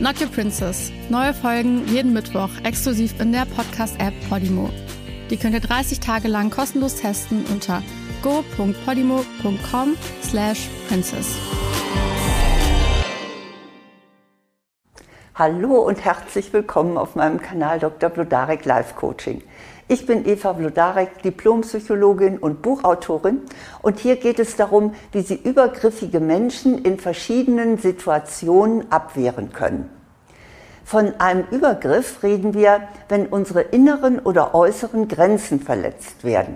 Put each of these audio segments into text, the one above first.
Not Your Princess. Neue Folgen jeden Mittwoch exklusiv in der Podcast-App Podimo. Die könnt ihr 30 Tage lang kostenlos testen unter go.podimo.com slash princess. Hallo und herzlich willkommen auf meinem Kanal Dr. Blodarek Life Coaching. Ich bin Eva Blodarek, Diplompsychologin und Buchautorin und hier geht es darum, wie Sie übergriffige Menschen in verschiedenen Situationen abwehren können. Von einem Übergriff reden wir, wenn unsere inneren oder äußeren Grenzen verletzt werden.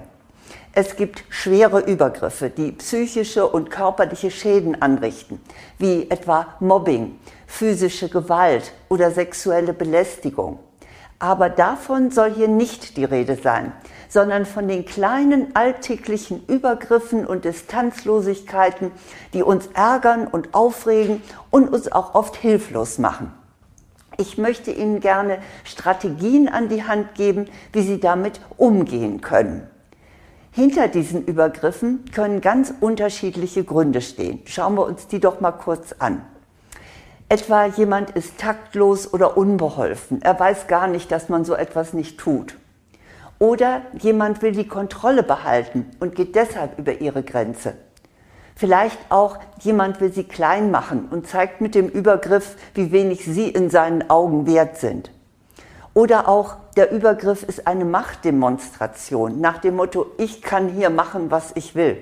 Es gibt schwere Übergriffe, die psychische und körperliche Schäden anrichten, wie etwa Mobbing, physische Gewalt oder sexuelle Belästigung. Aber davon soll hier nicht die Rede sein, sondern von den kleinen alltäglichen Übergriffen und Distanzlosigkeiten, die uns ärgern und aufregen und uns auch oft hilflos machen. Ich möchte Ihnen gerne Strategien an die Hand geben, wie Sie damit umgehen können. Hinter diesen Übergriffen können ganz unterschiedliche Gründe stehen. Schauen wir uns die doch mal kurz an. Etwa jemand ist taktlos oder unbeholfen. Er weiß gar nicht, dass man so etwas nicht tut. Oder jemand will die Kontrolle behalten und geht deshalb über ihre Grenze. Vielleicht auch jemand will sie klein machen und zeigt mit dem Übergriff, wie wenig sie in seinen Augen wert sind. Oder auch der Übergriff ist eine Machtdemonstration nach dem Motto, ich kann hier machen, was ich will.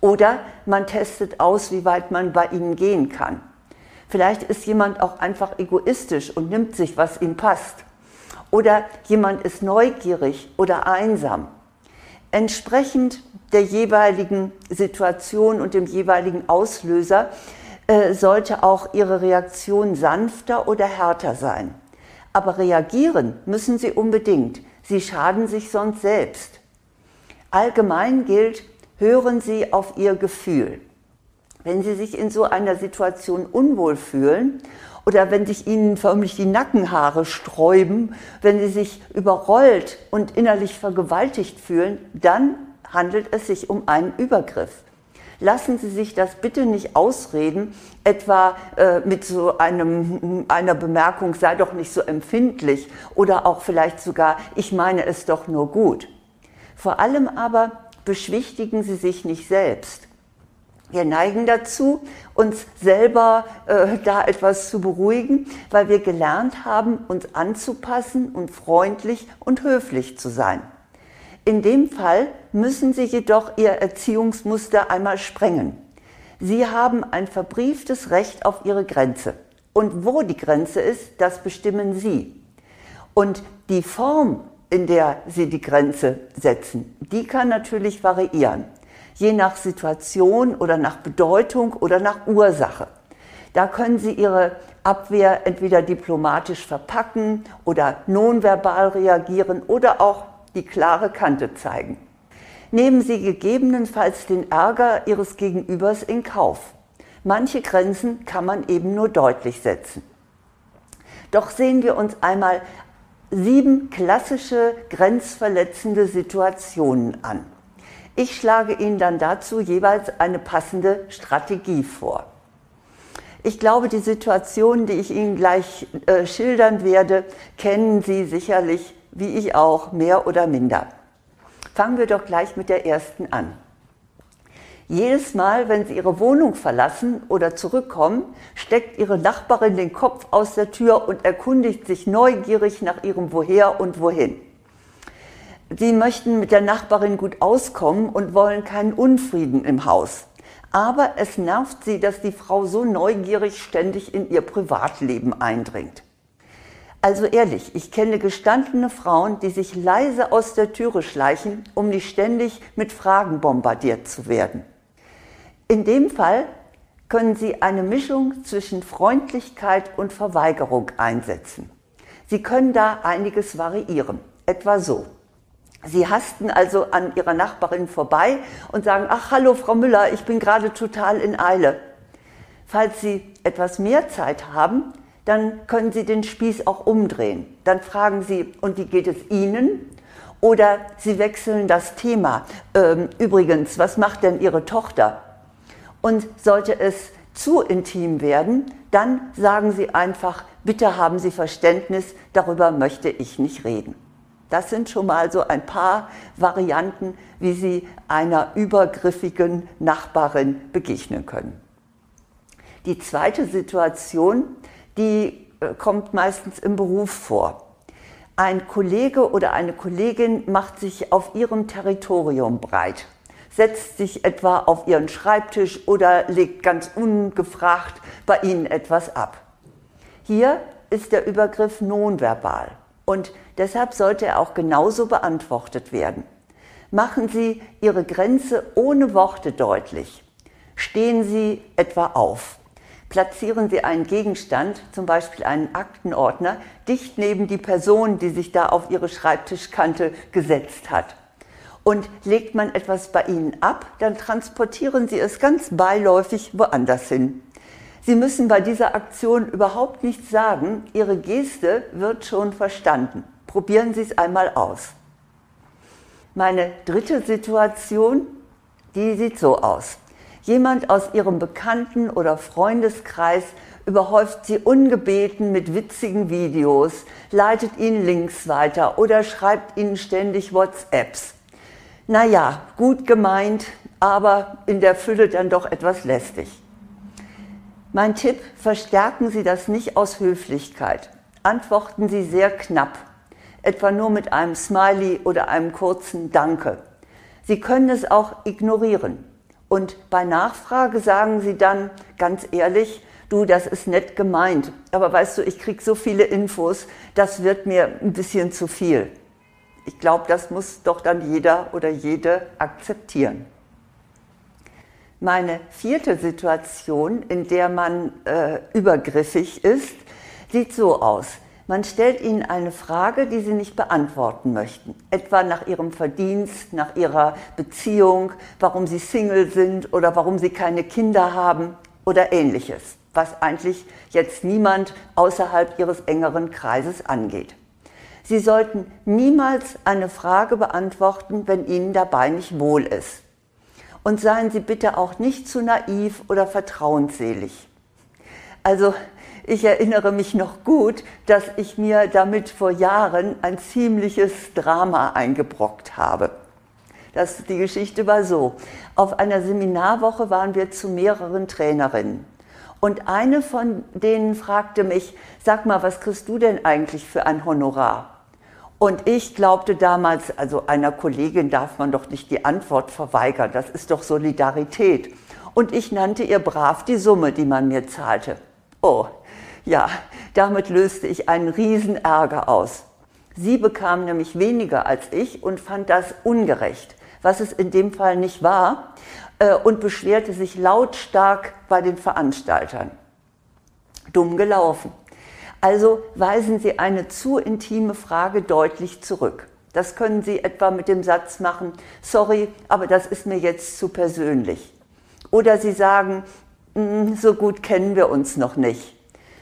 Oder man testet aus, wie weit man bei ihnen gehen kann. Vielleicht ist jemand auch einfach egoistisch und nimmt sich, was ihm passt. Oder jemand ist neugierig oder einsam. Entsprechend der jeweiligen Situation und dem jeweiligen Auslöser äh, sollte auch Ihre Reaktion sanfter oder härter sein. Aber reagieren müssen Sie unbedingt. Sie schaden sich sonst selbst. Allgemein gilt, hören Sie auf Ihr Gefühl. Wenn Sie sich in so einer Situation unwohl fühlen oder wenn sich Ihnen förmlich die Nackenhaare sträuben, wenn Sie sich überrollt und innerlich vergewaltigt fühlen, dann handelt es sich um einen Übergriff. Lassen Sie sich das bitte nicht ausreden, etwa äh, mit so einem, einer Bemerkung, sei doch nicht so empfindlich oder auch vielleicht sogar, ich meine es doch nur gut. Vor allem aber beschwichtigen Sie sich nicht selbst. Wir neigen dazu, uns selber äh, da etwas zu beruhigen, weil wir gelernt haben, uns anzupassen und freundlich und höflich zu sein. In dem Fall müssen Sie jedoch Ihr Erziehungsmuster einmal sprengen. Sie haben ein verbrieftes Recht auf Ihre Grenze. Und wo die Grenze ist, das bestimmen Sie. Und die Form, in der Sie die Grenze setzen, die kann natürlich variieren, je nach Situation oder nach Bedeutung oder nach Ursache. Da können Sie Ihre Abwehr entweder diplomatisch verpacken oder nonverbal reagieren oder auch die klare Kante zeigen. Nehmen Sie gegebenenfalls den Ärger Ihres Gegenübers in Kauf. Manche Grenzen kann man eben nur deutlich setzen. Doch sehen wir uns einmal sieben klassische grenzverletzende Situationen an. Ich schlage Ihnen dann dazu jeweils eine passende Strategie vor. Ich glaube, die Situationen, die ich Ihnen gleich äh, schildern werde, kennen Sie sicherlich wie ich auch, mehr oder minder. Fangen wir doch gleich mit der ersten an. Jedes Mal, wenn Sie Ihre Wohnung verlassen oder zurückkommen, steckt Ihre Nachbarin den Kopf aus der Tür und erkundigt sich neugierig nach Ihrem Woher und Wohin. Sie möchten mit der Nachbarin gut auskommen und wollen keinen Unfrieden im Haus. Aber es nervt Sie, dass die Frau so neugierig ständig in Ihr Privatleben eindringt. Also ehrlich, ich kenne gestandene Frauen, die sich leise aus der Türe schleichen, um nicht ständig mit Fragen bombardiert zu werden. In dem Fall können Sie eine Mischung zwischen Freundlichkeit und Verweigerung einsetzen. Sie können da einiges variieren. etwa so. Sie hasten also an ihrer Nachbarin vorbei und sagen, ach hallo Frau Müller, ich bin gerade total in Eile. Falls Sie etwas mehr Zeit haben, dann können Sie den Spieß auch umdrehen. Dann fragen Sie, und wie geht es Ihnen? Oder Sie wechseln das Thema. Ähm, übrigens, was macht denn Ihre Tochter? Und sollte es zu intim werden, dann sagen Sie einfach, bitte haben Sie Verständnis, darüber möchte ich nicht reden. Das sind schon mal so ein paar Varianten, wie Sie einer übergriffigen Nachbarin begegnen können. Die zweite Situation, die äh, kommt meistens im Beruf vor. Ein Kollege oder eine Kollegin macht sich auf ihrem Territorium breit, setzt sich etwa auf ihren Schreibtisch oder legt ganz ungefragt bei Ihnen etwas ab. Hier ist der Übergriff nonverbal und deshalb sollte er auch genauso beantwortet werden. Machen Sie Ihre Grenze ohne Worte deutlich. Stehen Sie etwa auf. Platzieren Sie einen Gegenstand, zum Beispiel einen Aktenordner, dicht neben die Person, die sich da auf Ihre Schreibtischkante gesetzt hat. Und legt man etwas bei Ihnen ab, dann transportieren Sie es ganz beiläufig woanders hin. Sie müssen bei dieser Aktion überhaupt nichts sagen. Ihre Geste wird schon verstanden. Probieren Sie es einmal aus. Meine dritte Situation, die sieht so aus. Jemand aus Ihrem Bekannten- oder Freundeskreis überhäuft Sie ungebeten mit witzigen Videos, leitet Ihnen Links weiter oder schreibt Ihnen ständig WhatsApps. Naja, gut gemeint, aber in der Fülle dann doch etwas lästig. Mein Tipp, verstärken Sie das nicht aus Höflichkeit. Antworten Sie sehr knapp, etwa nur mit einem Smiley oder einem kurzen Danke. Sie können es auch ignorieren. Und bei Nachfrage sagen Sie dann ganz ehrlich, du, das ist nett gemeint, aber weißt du, ich kriege so viele Infos, das wird mir ein bisschen zu viel. Ich glaube, das muss doch dann jeder oder jede akzeptieren. Meine vierte Situation, in der man äh, übergriffig ist, sieht so aus. Man stellt ihnen eine Frage, die sie nicht beantworten möchten. Etwa nach ihrem Verdienst, nach ihrer Beziehung, warum sie Single sind oder warum sie keine Kinder haben oder ähnliches, was eigentlich jetzt niemand außerhalb ihres engeren Kreises angeht. Sie sollten niemals eine Frage beantworten, wenn Ihnen dabei nicht wohl ist. Und seien Sie bitte auch nicht zu naiv oder vertrauensselig. Also ich erinnere mich noch gut, dass ich mir damit vor Jahren ein ziemliches Drama eingebrockt habe. Das, die Geschichte war so. Auf einer Seminarwoche waren wir zu mehreren Trainerinnen. Und eine von denen fragte mich, sag mal, was kriegst du denn eigentlich für ein Honorar? Und ich glaubte damals, also einer Kollegin darf man doch nicht die Antwort verweigern, das ist doch Solidarität. Und ich nannte ihr brav die Summe, die man mir zahlte. Oh, ja, damit löste ich einen riesen Ärger aus. Sie bekam nämlich weniger als ich und fand das ungerecht, was es in dem Fall nicht war, äh, und beschwerte sich lautstark bei den Veranstaltern. Dumm gelaufen. Also weisen Sie eine zu intime Frage deutlich zurück. Das können Sie etwa mit dem Satz machen, sorry, aber das ist mir jetzt zu persönlich. Oder Sie sagen, mm, so gut kennen wir uns noch nicht.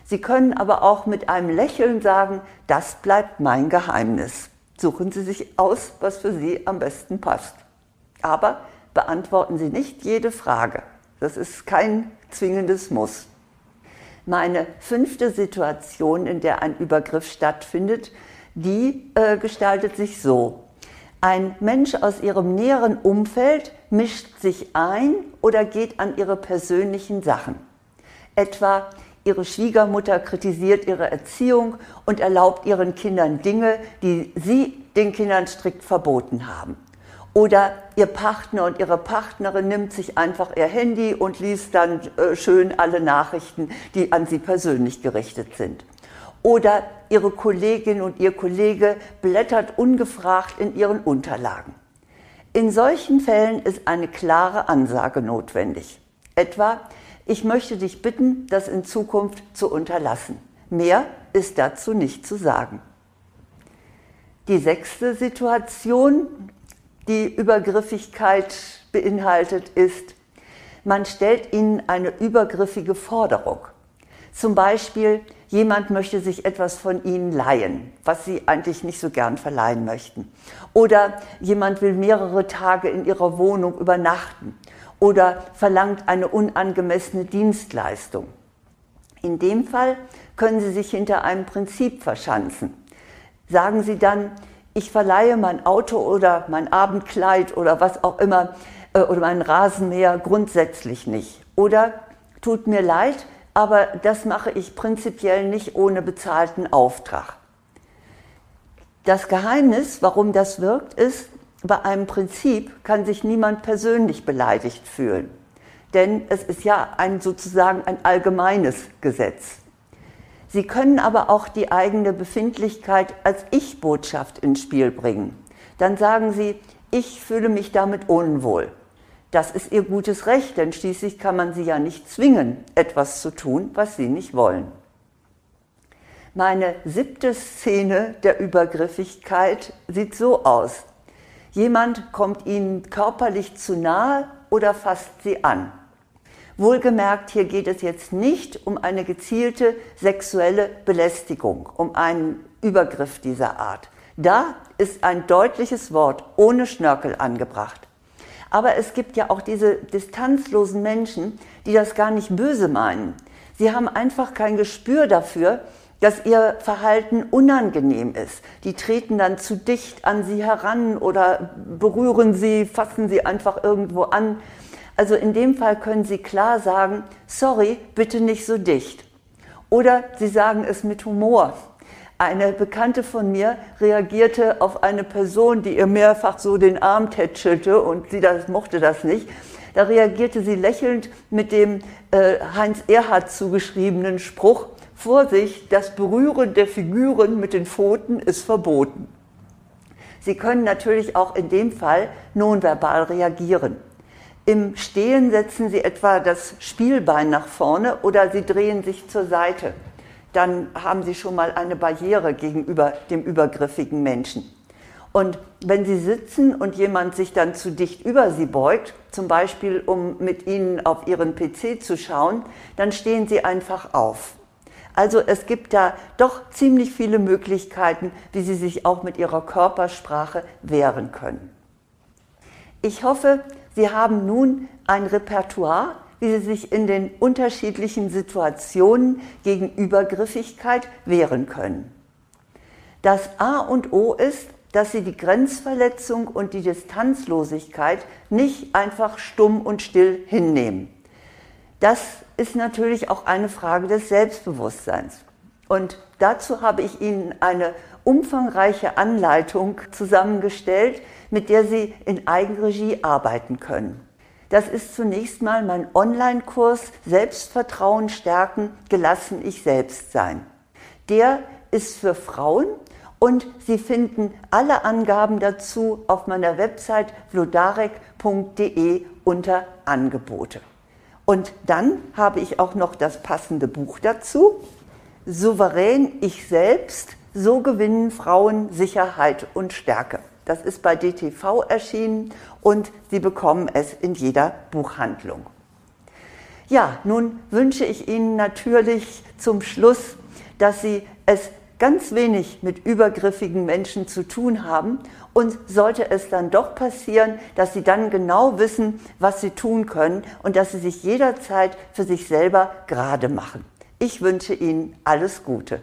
Sie können aber auch mit einem Lächeln sagen, das bleibt mein Geheimnis. Suchen Sie sich aus, was für Sie am besten passt. Aber beantworten Sie nicht jede Frage. Das ist kein zwingendes Muss. Meine fünfte Situation, in der ein Übergriff stattfindet, die äh, gestaltet sich so. Ein Mensch aus ihrem näheren Umfeld mischt sich ein oder geht an ihre persönlichen Sachen. Etwa ihre Schwiegermutter kritisiert ihre Erziehung und erlaubt ihren Kindern Dinge, die sie den Kindern strikt verboten haben. Oder ihr Partner und ihre Partnerin nimmt sich einfach ihr Handy und liest dann äh, schön alle Nachrichten, die an sie persönlich gerichtet sind. Oder ihre Kollegin und ihr Kollege blättert ungefragt in ihren Unterlagen. In solchen Fällen ist eine klare Ansage notwendig. Etwa, ich möchte dich bitten, das in Zukunft zu unterlassen. Mehr ist dazu nicht zu sagen. Die sechste Situation, die Übergriffigkeit beinhaltet, ist, man stellt ihnen eine übergriffige Forderung. Zum Beispiel, jemand möchte sich etwas von ihnen leihen, was sie eigentlich nicht so gern verleihen möchten. Oder jemand will mehrere Tage in ihrer Wohnung übernachten oder verlangt eine unangemessene Dienstleistung. In dem Fall können Sie sich hinter einem Prinzip verschanzen. Sagen Sie dann, ich verleihe mein Auto oder mein Abendkleid oder was auch immer äh, oder mein Rasenmäher grundsätzlich nicht. Oder tut mir leid, aber das mache ich prinzipiell nicht ohne bezahlten Auftrag. Das Geheimnis, warum das wirkt, ist, bei einem Prinzip kann sich niemand persönlich beleidigt fühlen. Denn es ist ja ein, sozusagen ein allgemeines Gesetz. Sie können aber auch die eigene Befindlichkeit als Ich-Botschaft ins Spiel bringen. Dann sagen Sie, ich fühle mich damit unwohl. Das ist ihr gutes Recht, denn schließlich kann man sie ja nicht zwingen, etwas zu tun, was sie nicht wollen. Meine siebte Szene der Übergriffigkeit sieht so aus. Jemand kommt ihnen körperlich zu nahe oder fasst sie an. Wohlgemerkt, hier geht es jetzt nicht um eine gezielte sexuelle Belästigung, um einen Übergriff dieser Art. Da ist ein deutliches Wort ohne Schnörkel angebracht. Aber es gibt ja auch diese distanzlosen Menschen, die das gar nicht böse meinen. Sie haben einfach kein Gespür dafür, dass ihr Verhalten unangenehm ist. Die treten dann zu dicht an sie heran oder berühren sie, fassen sie einfach irgendwo an. Also in dem Fall können sie klar sagen, sorry, bitte nicht so dicht. Oder sie sagen es mit Humor. Eine Bekannte von mir reagierte auf eine Person, die ihr mehrfach so den Arm tätschelte und sie das, mochte das nicht. Da reagierte sie lächelnd mit dem äh, Heinz Erhard zugeschriebenen Spruch, Vorsicht, das Berühren der Figuren mit den Pfoten ist verboten. Sie können natürlich auch in dem Fall nonverbal reagieren. Im Stehen setzen Sie etwa das Spielbein nach vorne oder Sie drehen sich zur Seite dann haben Sie schon mal eine Barriere gegenüber dem übergriffigen Menschen. Und wenn Sie sitzen und jemand sich dann zu dicht über Sie beugt, zum Beispiel um mit Ihnen auf Ihren PC zu schauen, dann stehen Sie einfach auf. Also es gibt da doch ziemlich viele Möglichkeiten, wie Sie sich auch mit Ihrer Körpersprache wehren können. Ich hoffe, Sie haben nun ein Repertoire wie sie sich in den unterschiedlichen Situationen gegen Übergriffigkeit wehren können. Das A und O ist, dass sie die Grenzverletzung und die Distanzlosigkeit nicht einfach stumm und still hinnehmen. Das ist natürlich auch eine Frage des Selbstbewusstseins. Und dazu habe ich Ihnen eine umfangreiche Anleitung zusammengestellt, mit der Sie in Eigenregie arbeiten können. Das ist zunächst mal mein Online-Kurs Selbstvertrauen stärken, gelassen ich selbst sein. Der ist für Frauen und Sie finden alle Angaben dazu auf meiner Website vlodarek.de unter Angebote. Und dann habe ich auch noch das passende Buch dazu. Souverän ich selbst, so gewinnen Frauen Sicherheit und Stärke. Das ist bei DTV erschienen und Sie bekommen es in jeder Buchhandlung. Ja, nun wünsche ich Ihnen natürlich zum Schluss, dass Sie es ganz wenig mit übergriffigen Menschen zu tun haben und sollte es dann doch passieren, dass Sie dann genau wissen, was Sie tun können und dass Sie sich jederzeit für sich selber gerade machen. Ich wünsche Ihnen alles Gute.